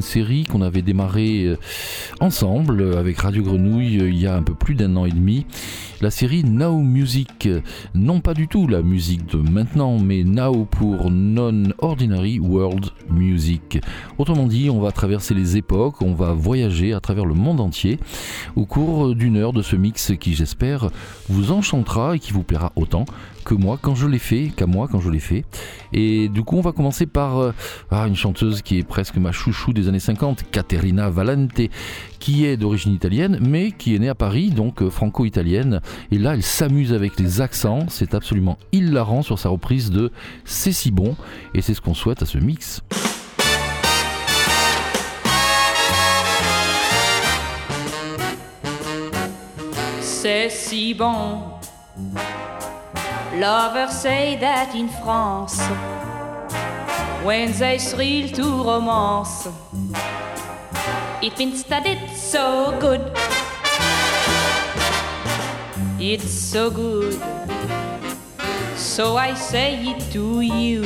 série qu'on avait démarré euh, ensemble avec Radio Grenouille euh, il y a un peu plus d'un an et demi. La série Now Music, non pas du tout la musique de maintenant, mais Now pour Non-Ordinary World Music. Autrement dit, on va traverser les époques, on va voyager à travers le monde entier au cours euh, d'une heure de ce mix qui, j'espère, vous enchantera et qui vous plaira autant que moi quand je l'ai fait, qu'à moi quand je l'ai fait. Et du coup, on va commencer par euh, ah, une chanteuse qui est presque ma chouchou des années 50, Caterina Valente, qui est d'origine italienne, mais qui est née à Paris, donc euh, franco-italienne. Et là, elle s'amuse avec les accents. C'est absolument hilarant sur sa reprise de C'est si bon. Et c'est ce qu'on souhaite à ce mix. C'est si bon Lovers say that in France, when they thrill to romance, it means that it's so good. It's so good. So I say it to you,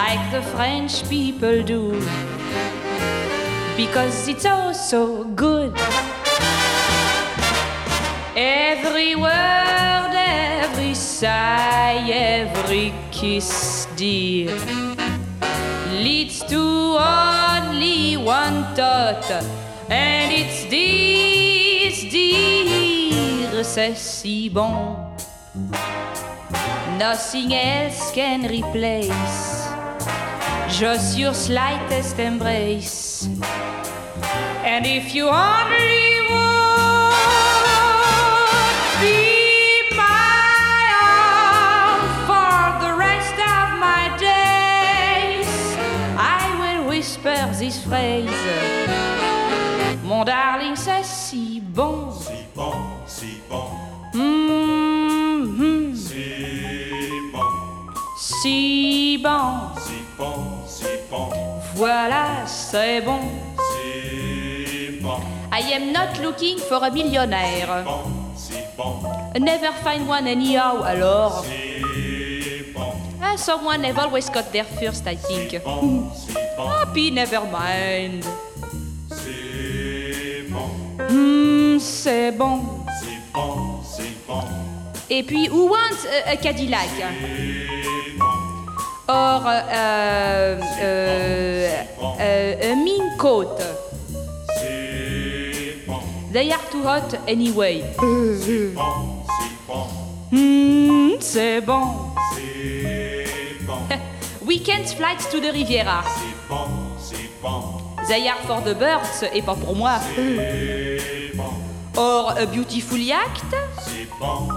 like the French people do, because it's oh so good. Every word sigh, every kiss, dear, leads to only one thought, and it's this, dear, c'est si bon. Nothing else can replace just your slightest embrace. And if you only bon, c'est bon, c'est bon. Voilà, c'est bon, c'est bon. I am not looking for a millionaire. C'est bon, c'est bon. Never find one anyhow, alors. C'est bon. Ah, someone have always got there first, I think. C'est bon, c'est bon. Happy, ah, never mind. C'est bon. Hmm, c'est bon. C'est bon, c'est bon. Et puis, who wants a, a Cadillac? C'est bon. Or, a euh, euh, euh, euh, mean coat. They are too hot anyway. Hmm, c'est bon, c'est bon. Weekend flight to the Riviera. They are for the birds et pas pour moi. Or, a beautiful yacht. C'est bon,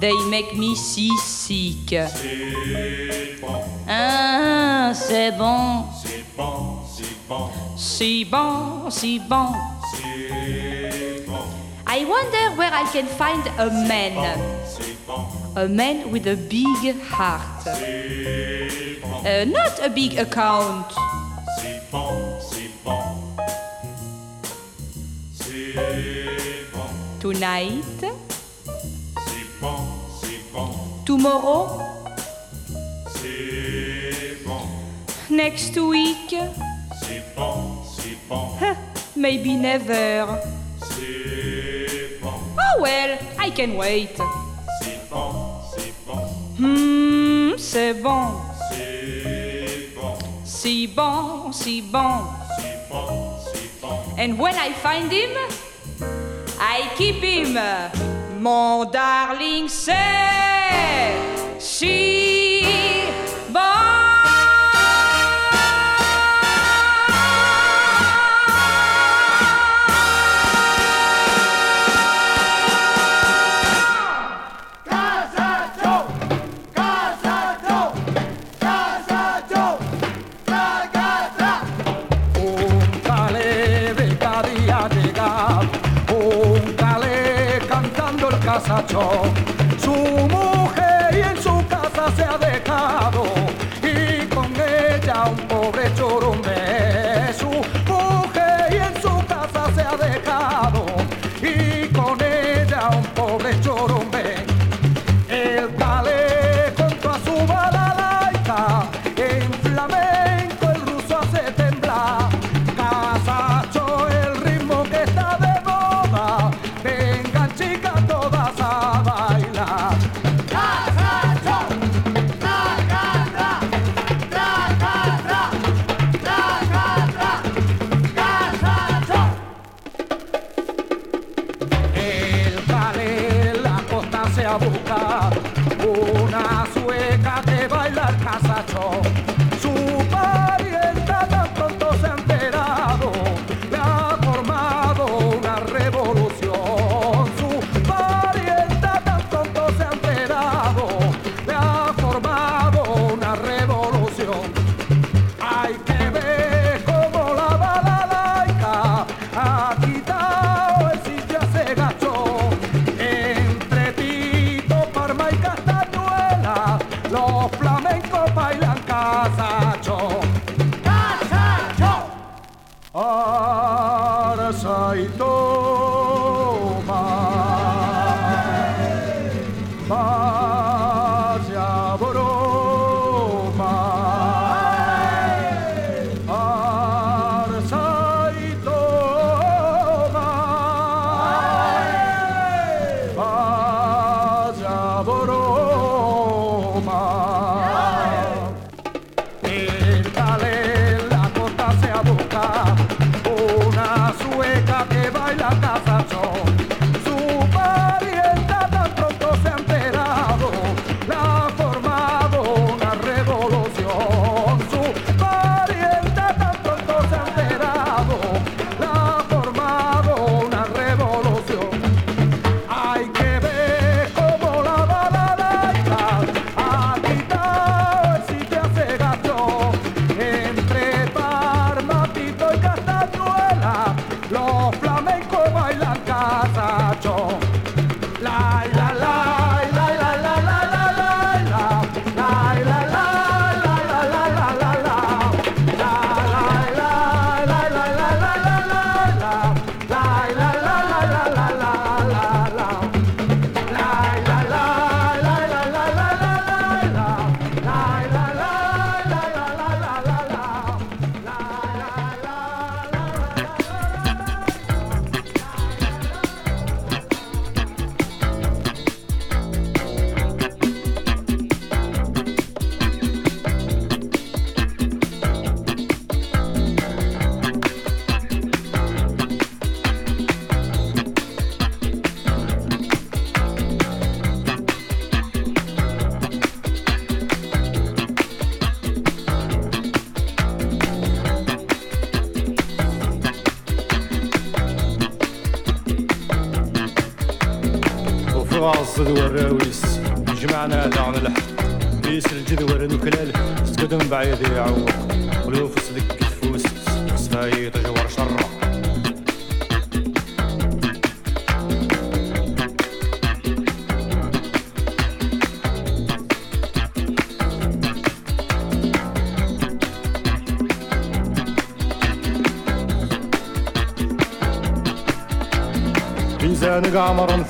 They make me seasick. C'est bon. Ah, c'est bon. C'est bon, c'est bon. C'est bon, c'est bon. C'est bon. I wonder where I can find a man. bon. A man with a big heart. C'est bon. Uh, not a big account. C'est bon, c'est bon. C'est bon. Tonight. bon, c'est bon. Tomorrow? C'est bon. Next week? C'est bon, c'est bon. Maybe never. C'est bon. Oh well, I can wait. C'est bon, c'est bon. Hmm, c'est bon. C'est bon. Si bon, si bon. C'est bon, c'est bon. And when I find him, I keep him. Mon darling, c'est si bon. talk.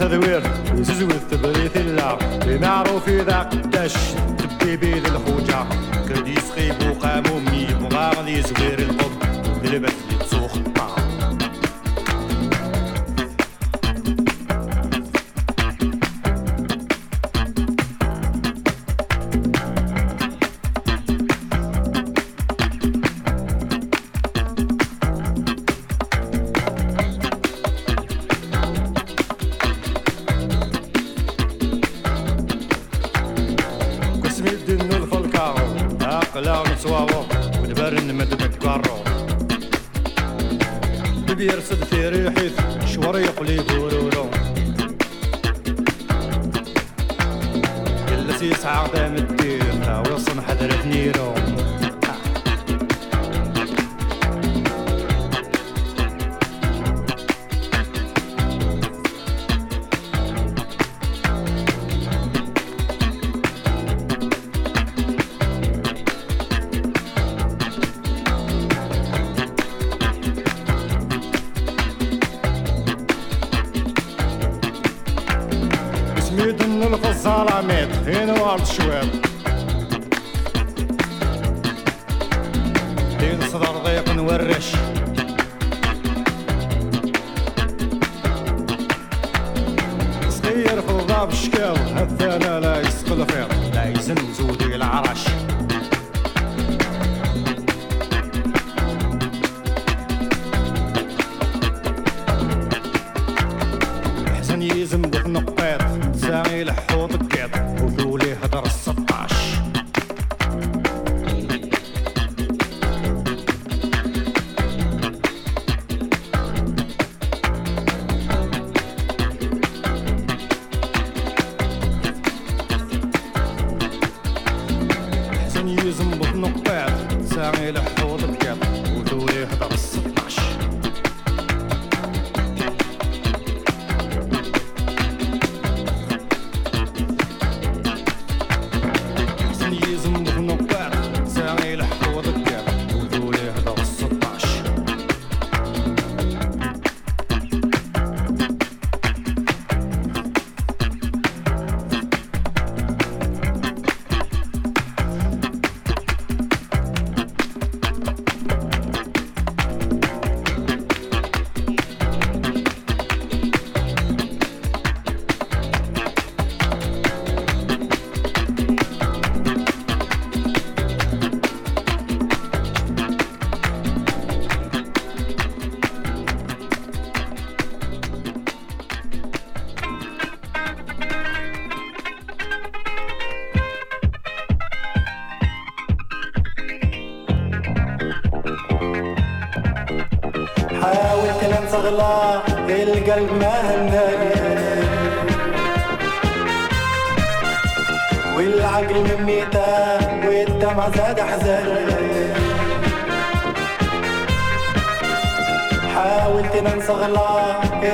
تذوير يزوز تبريث الله بمعروف إذا قداش تبي بيد الحوجة كدي سخيب وقامومي بغار لي زوير القب بلبس لي تسوخ الطعم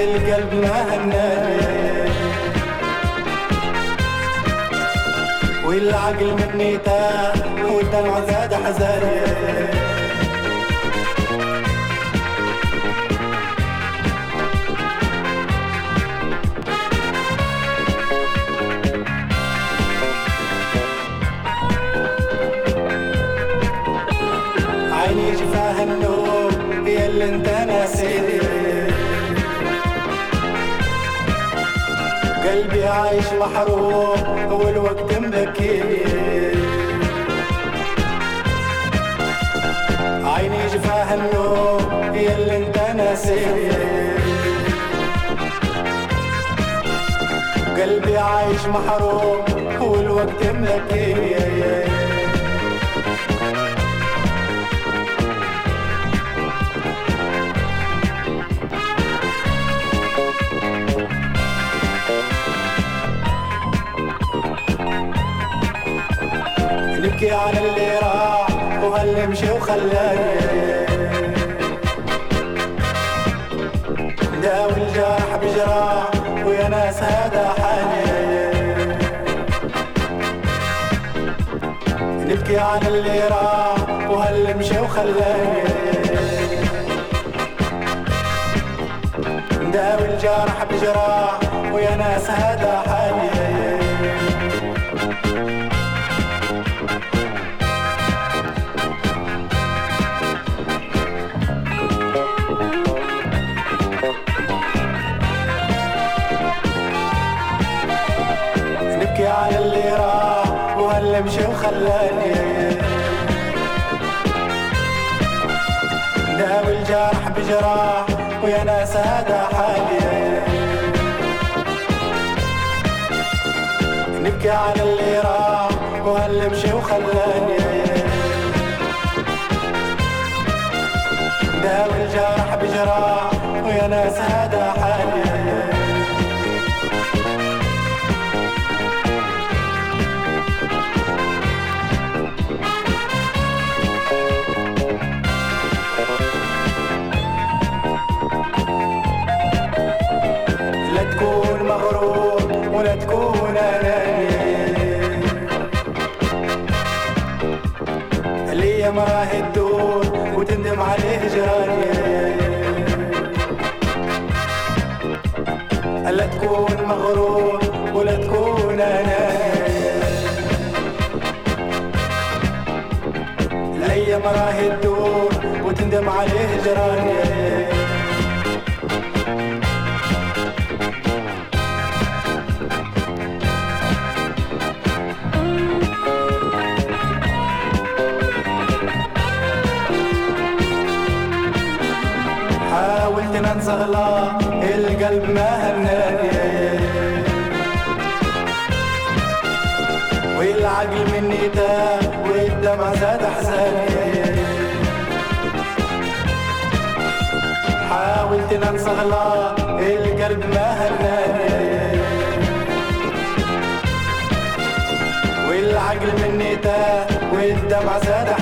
القلب مهناني والعقل مني تاه والدمع زاد حزاني عيني جفاها النوم يا اللي انت ناسيني عايش محروم والوقت مبكي عيني جفاها النوم يلي انت ناسيه قلبي عايش محروم والوقت مبكي حكي عن اللي راح وهاللي مشي وخلاني داوي الجرح بجراح ويا ناس هذا حالي نبكي عن اللي راح وهاللي مشي وخلاني داوي الجرح بجراح ويا ناس هذا حالي خلاني داوي الجرح بجراح ويا ناس هذا حالي نبكي على اللي راح وهل مشي وخلاني داوي الجرح بجراح ويا ناس هذا حالي يوم راح تدور وتندم على هجراني ألا تكون مغرور ولا تكون أنا الأيام راح تدور وتندم على هجراني vazada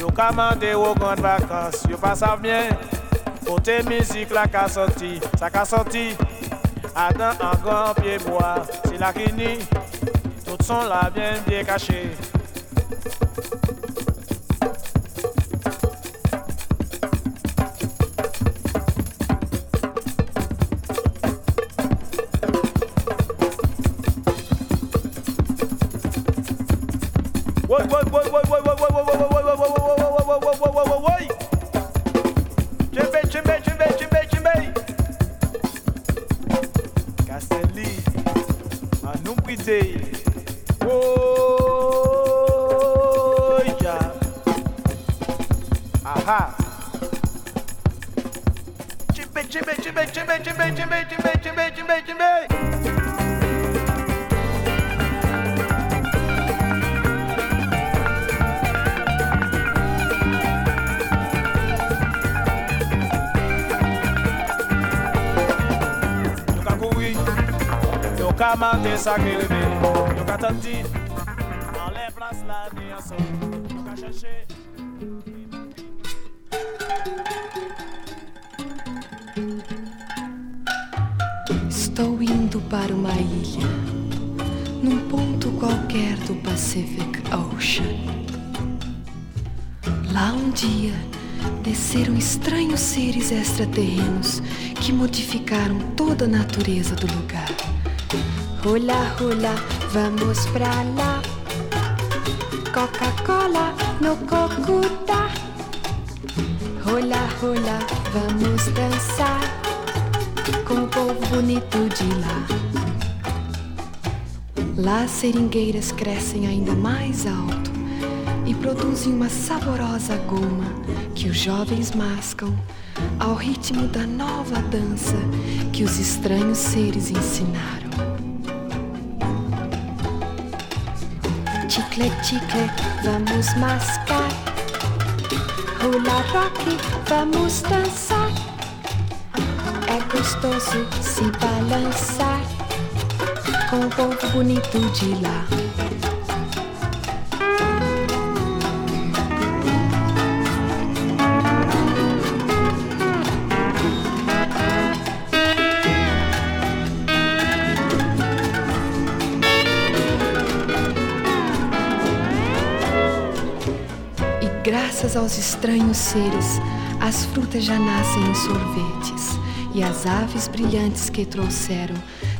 Yo ka au grand vacances, Yo passe sav myen Kote musique la ka soti Sa ka soti Adan an pied bois, c'est Si la kini Tout son la bien bien kache Estou indo para uma ilha Num ponto qualquer do Pacific Ocean Lá um dia desceram estranhos seres extraterrenos que modificaram toda a natureza do lugar Hula hula, vamos pra lá. Coca-Cola no Cocuta. Hula hula, vamos dançar com o povo bonito de lá. Lá as seringueiras crescem ainda mais alto e produzem uma saborosa goma que os jovens mascam ao ritmo da nova dança que os estranhos seres ensinaram. vamos mascar. Rula rock, vamos dançar. É gostoso se balançar com o povo bonito de lá. graças aos estranhos seres, as frutas já nascem em sorvetes, e as aves brilhantes que trouxeram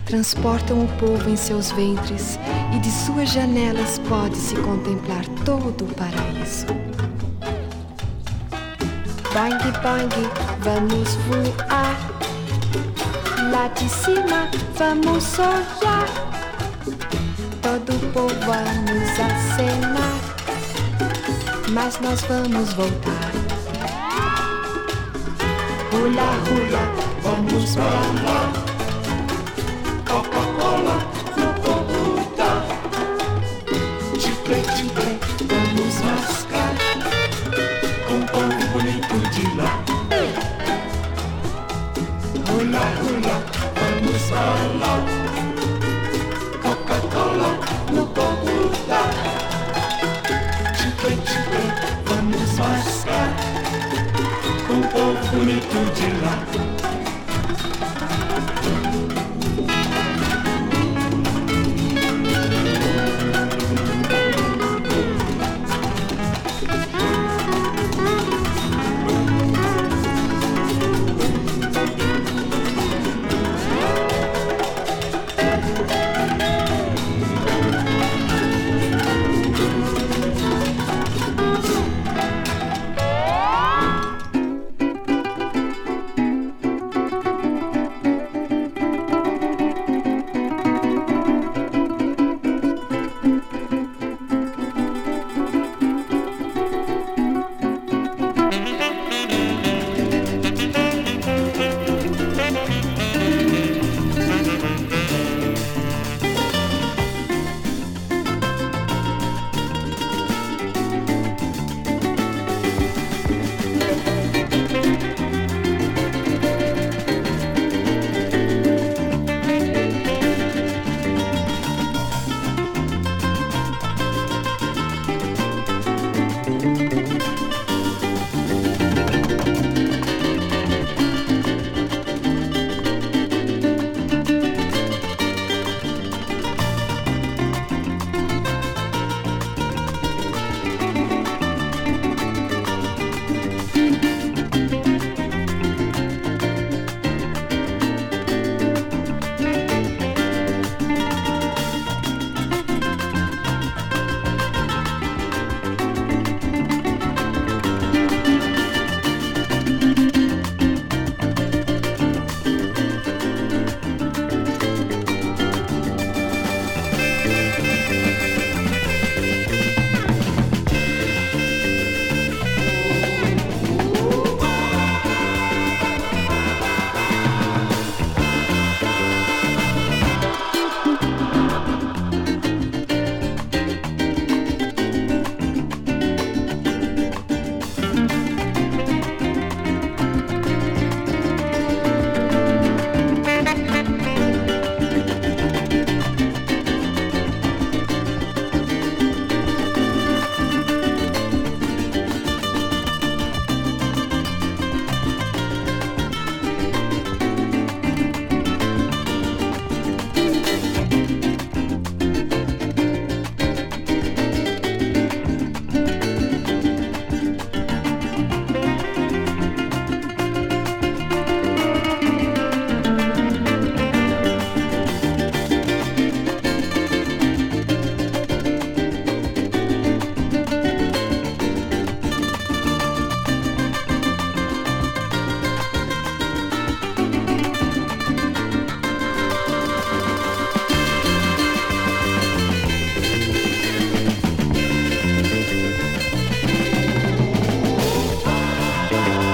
transportam o povo em seus ventres, e de suas janelas pode-se contemplar todo o paraíso. Bang, bang, vamos voar. Lá de cima, vamos olhar. Todo o povo a nos acenar mas nós vamos voltar. Hula, hula, vamos pra lá.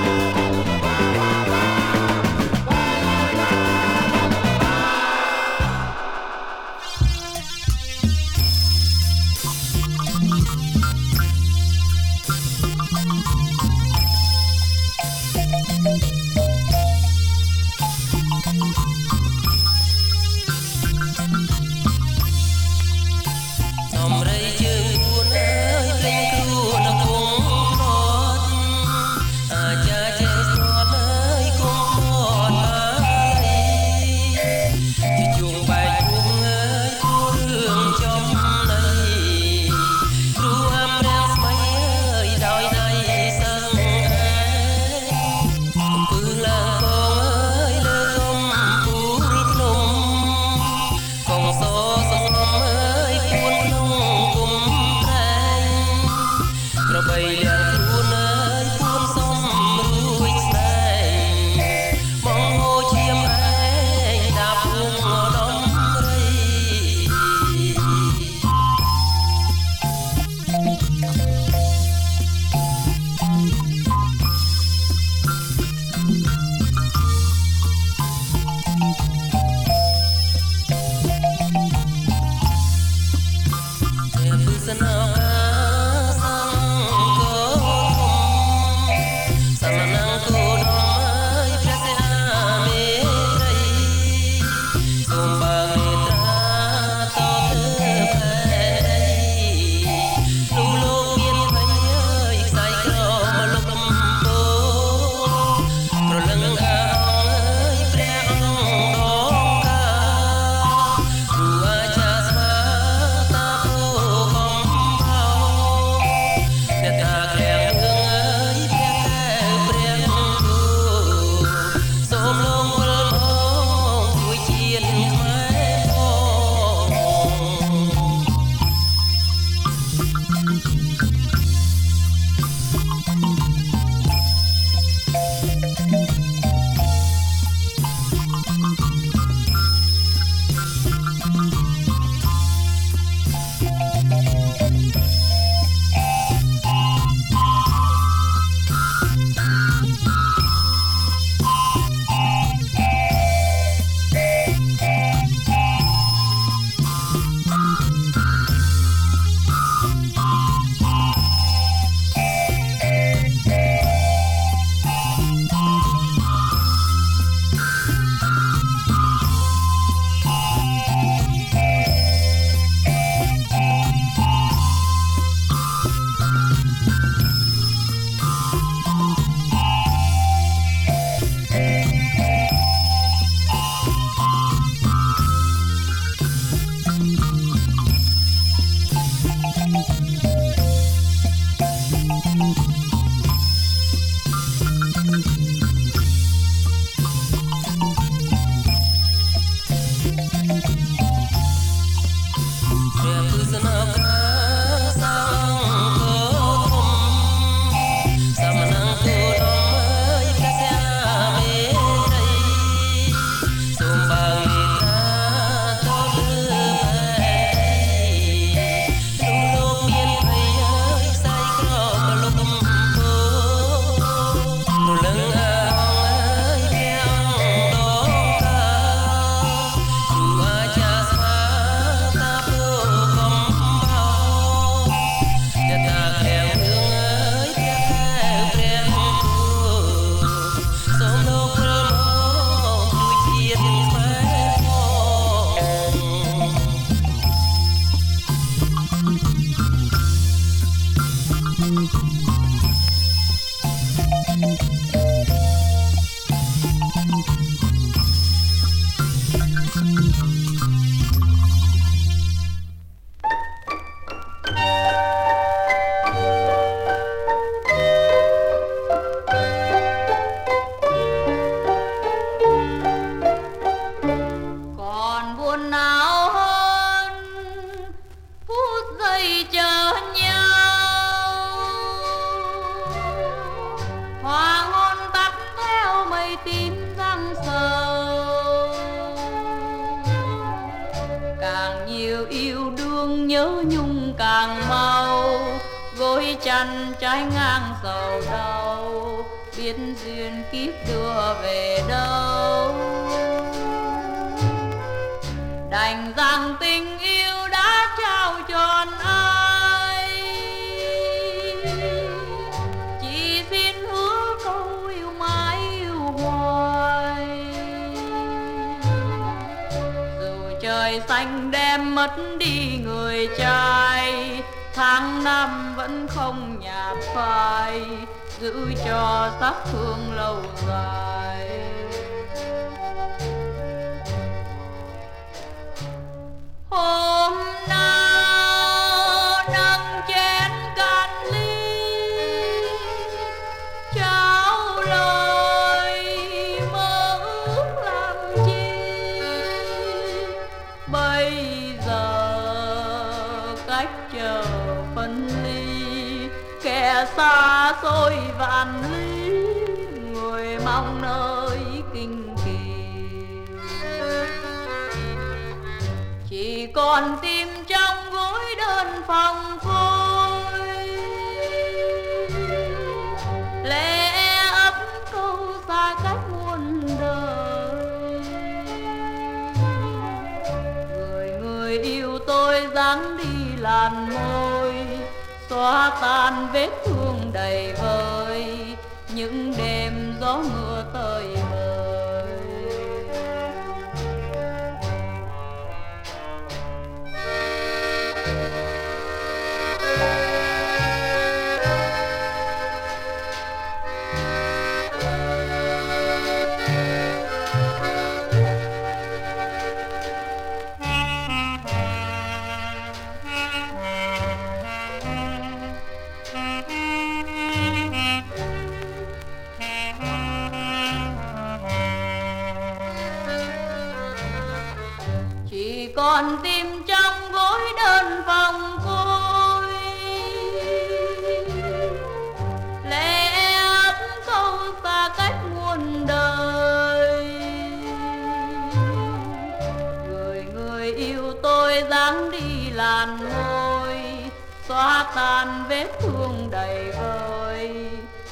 Música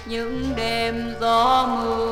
những đêm gió mưa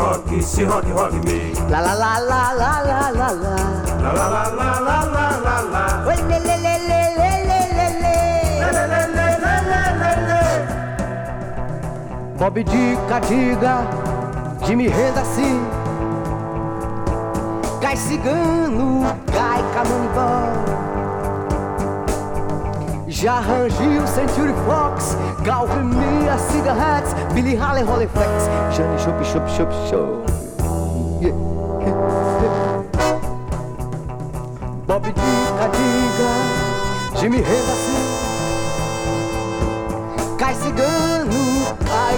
rock, se rock, rock me. La la la la la la la la. La la la la la la la la. Oi, lê, lê, lê, lê, lê, lê, lê, lê. Lê, lê, lê, lê, lê, lê, Bob Dica, diga que me renda assim. Cai cigano, cai camundongo. Já Jarran o Century Fox, Galvin Mia, Cigar Hats, Billy Haley, Holiflex, Johnny Shop, Shop, Shop, Show. Bob Dica, Diga, Jimmy Revacil, Cai Cigano, Ai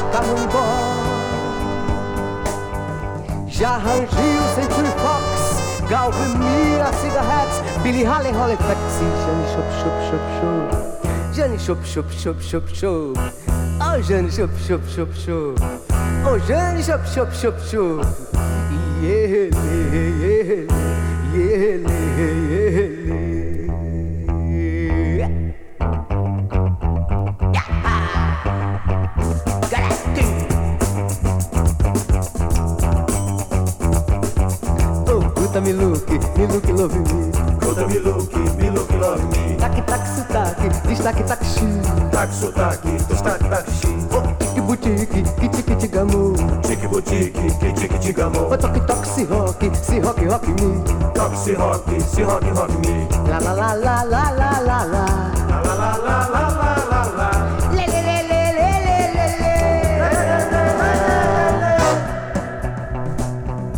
Já Jarran o Century Fox, Gal ומיה סיגהץ, בילי הלי הולי פקסי, שאני שופ שופ שופ שופ. שאני שופ שופ שופ שופ שופ. אה, שאני שופ שופ שופ שופ. או, שאני שופ שופ שופ שופ. יאללה, יאללה, יאללה. love me. Go love me look, me look, love me. Tac, tac, sotaque, destaque, taxi. Tac, sotaque, destaque, taxi. Tique, boutique, que tique, tigamo. Tique, boutique, que tique, tigamo. Toque, toque, si rock, si rock, rock me. Toxi si rock, si rock, rock me. La, la, la, la, la, la, la, la. La, la, la, la, la, la, la, la.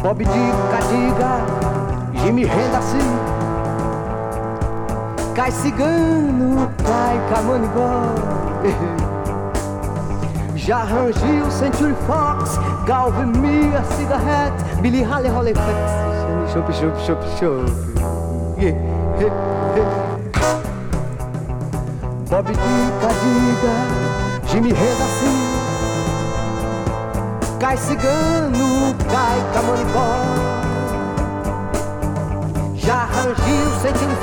Bob Dica, diga, diga que me renda assim. Cai cigano, cai camanigó. Já rangiu Century Fox, Galvin Mia, Cigarette, Billy Halle, Hollyflex. Chup, chup, chup, chup. Bob Dica, diga, Jimmy renda assim. Cai cigano, cai camanigó. Little Jeeves eating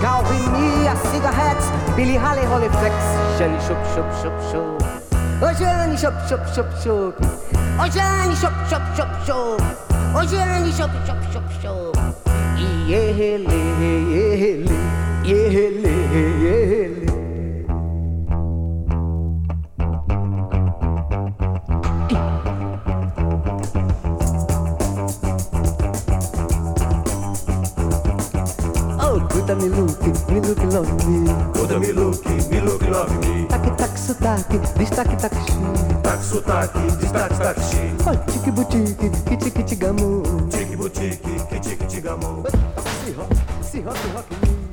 Calvin me a cigarettes, Billy Haley holy flicks. Jenny shop, shop, shop, shop. Oh, Jenny shop, shop, shop, shop. Oh, Jenny shop, shop, shop, shop. Oh, Jenny shop, shop, shop, shop. Yeah, yeah, yeah, yeah, yeah, yeah. look, love me. Oh, Toda me look, me look, love me. Tac, tac, sotaque, destaque, tac, chi. Tac, sotaque, destaque, tac, chi. Oh, tique, boutique, que tique, tigamu. Tique, boutique, que tique, tigamu. Se rock, se rock, rock me.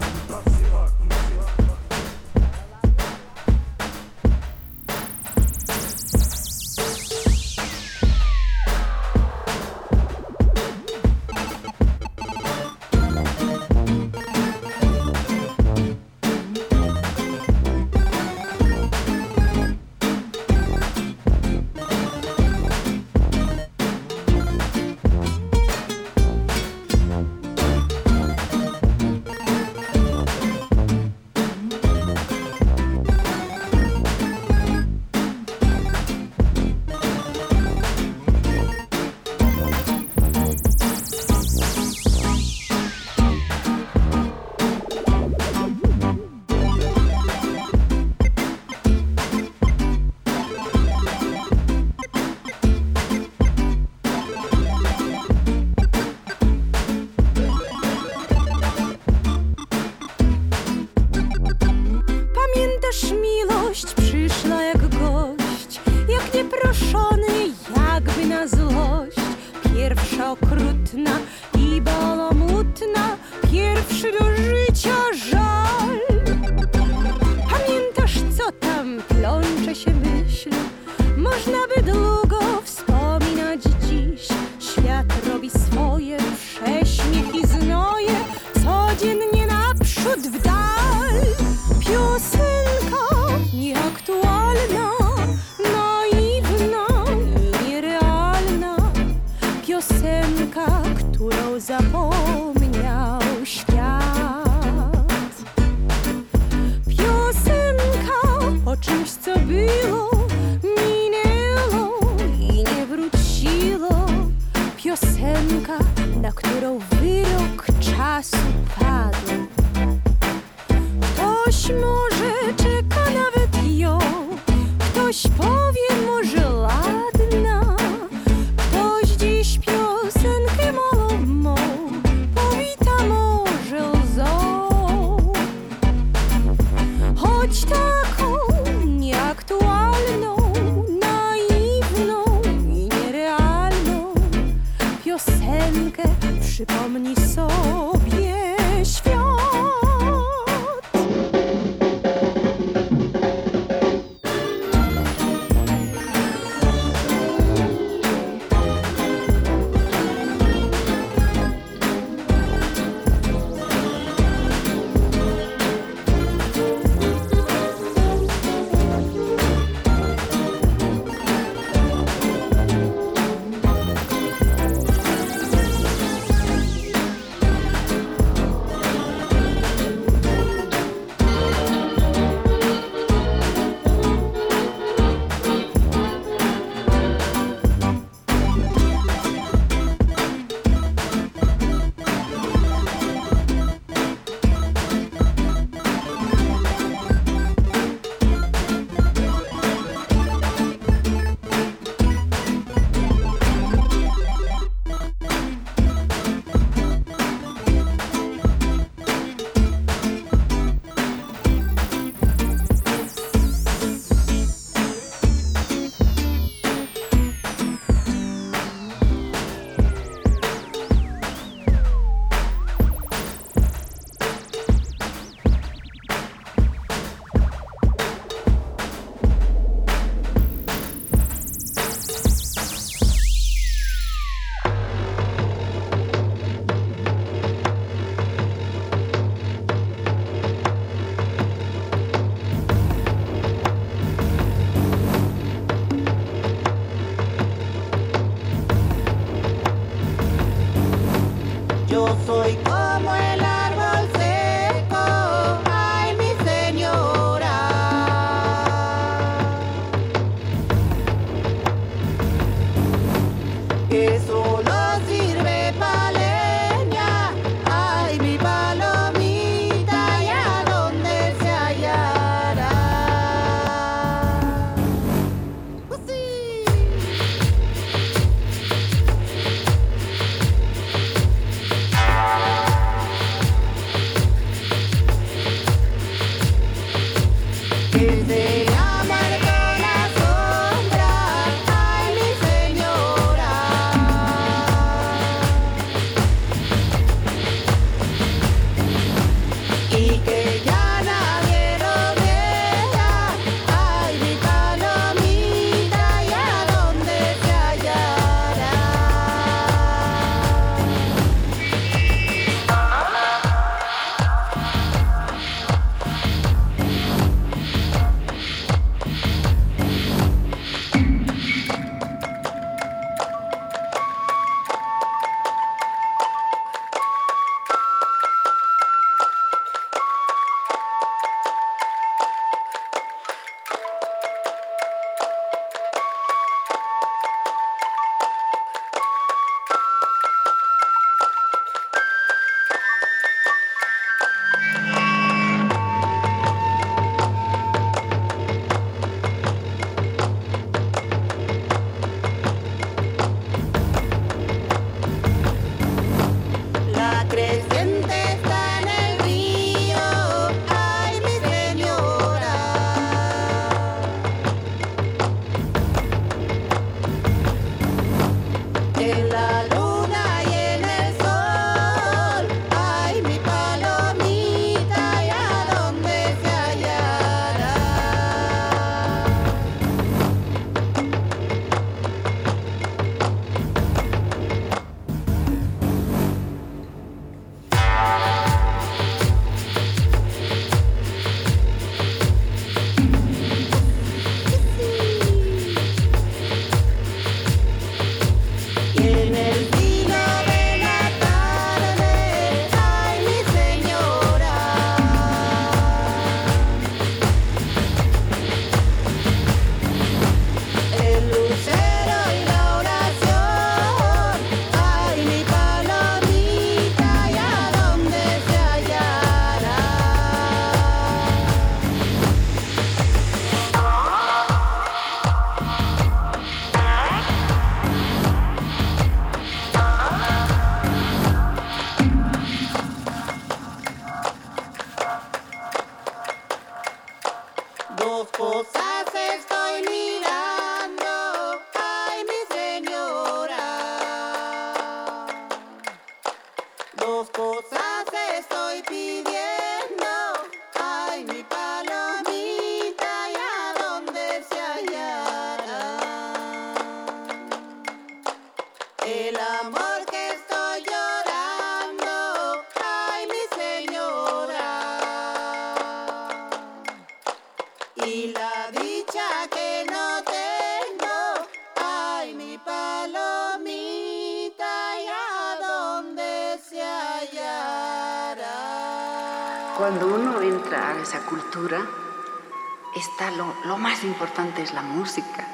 lo, más importante es la música.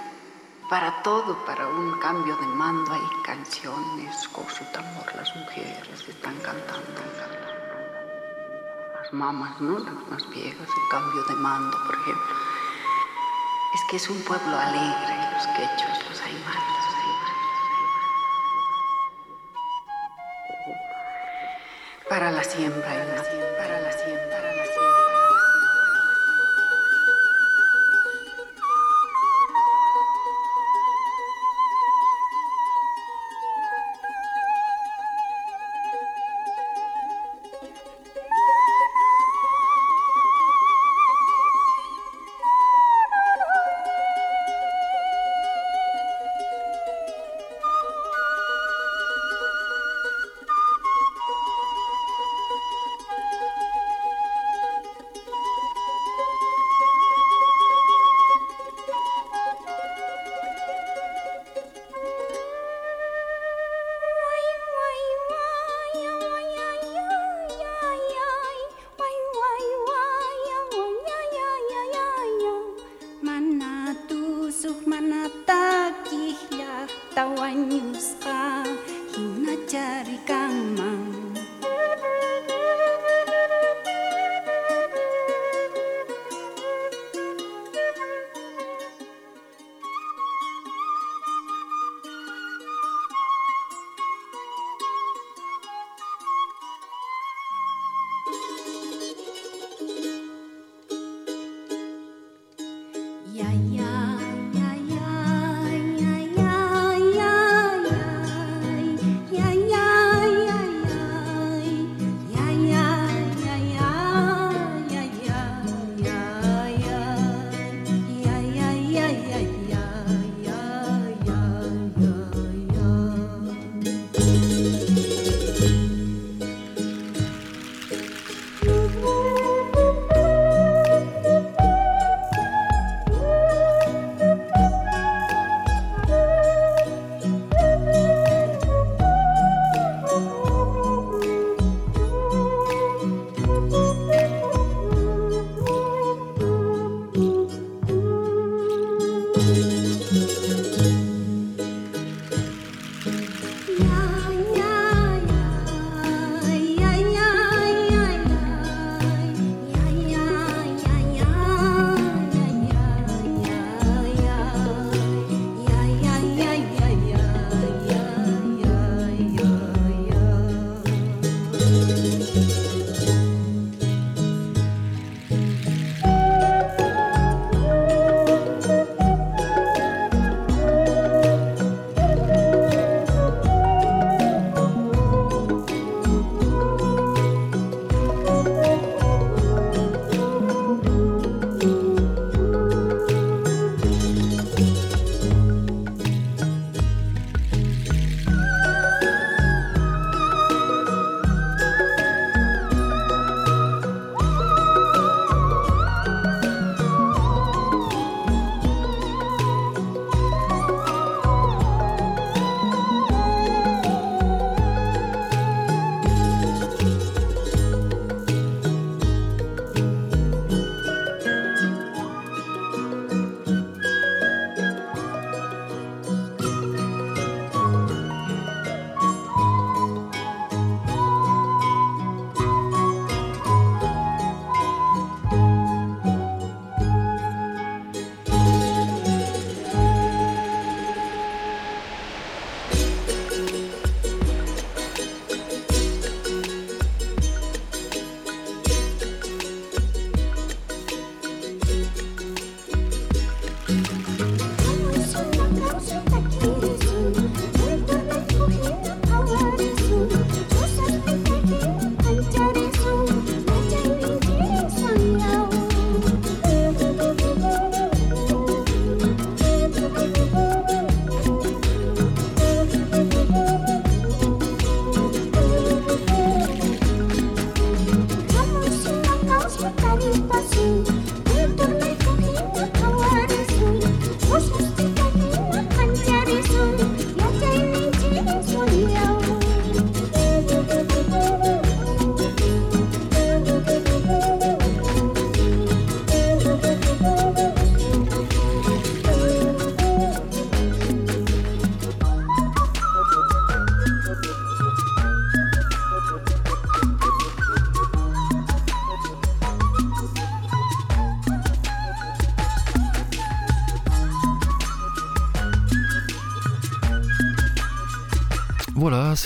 Para todo, para un cambio de mando hay canciones con su tambor, las mujeres están cantando, Las mamás ¿no? Las más viejas, el cambio de mando, por ejemplo. Es que es un pueblo alegre, los quechos, los aymaras, los Para la siembra y la siembra.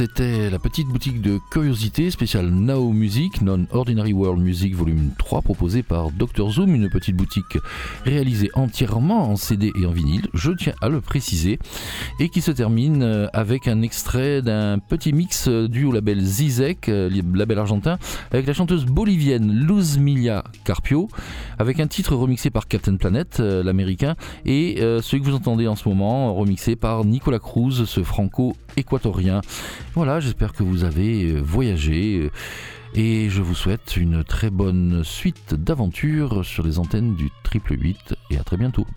c'était la petite boutique de curiosité spéciale Nao Music, Non-Ordinary World Music volume 3 proposée par Dr Zoom, une petite boutique réalisée entièrement en CD et en vinyle, je tiens à le préciser, et qui se termine euh, avec un extrait d'un petit mix euh, dû au label Zizek, euh, label argentin, avec la chanteuse bolivienne Luz Carpio, avec un titre remixé par Captain Planet, l'américain, et celui que vous entendez en ce moment, remixé par Nicolas Cruz, ce franco-équatorien. Voilà, J'espère que vous avez euh, voyagé euh, et je vous souhaite une très bonne suite d'aventures sur les antennes du triple 8 et à très bientôt.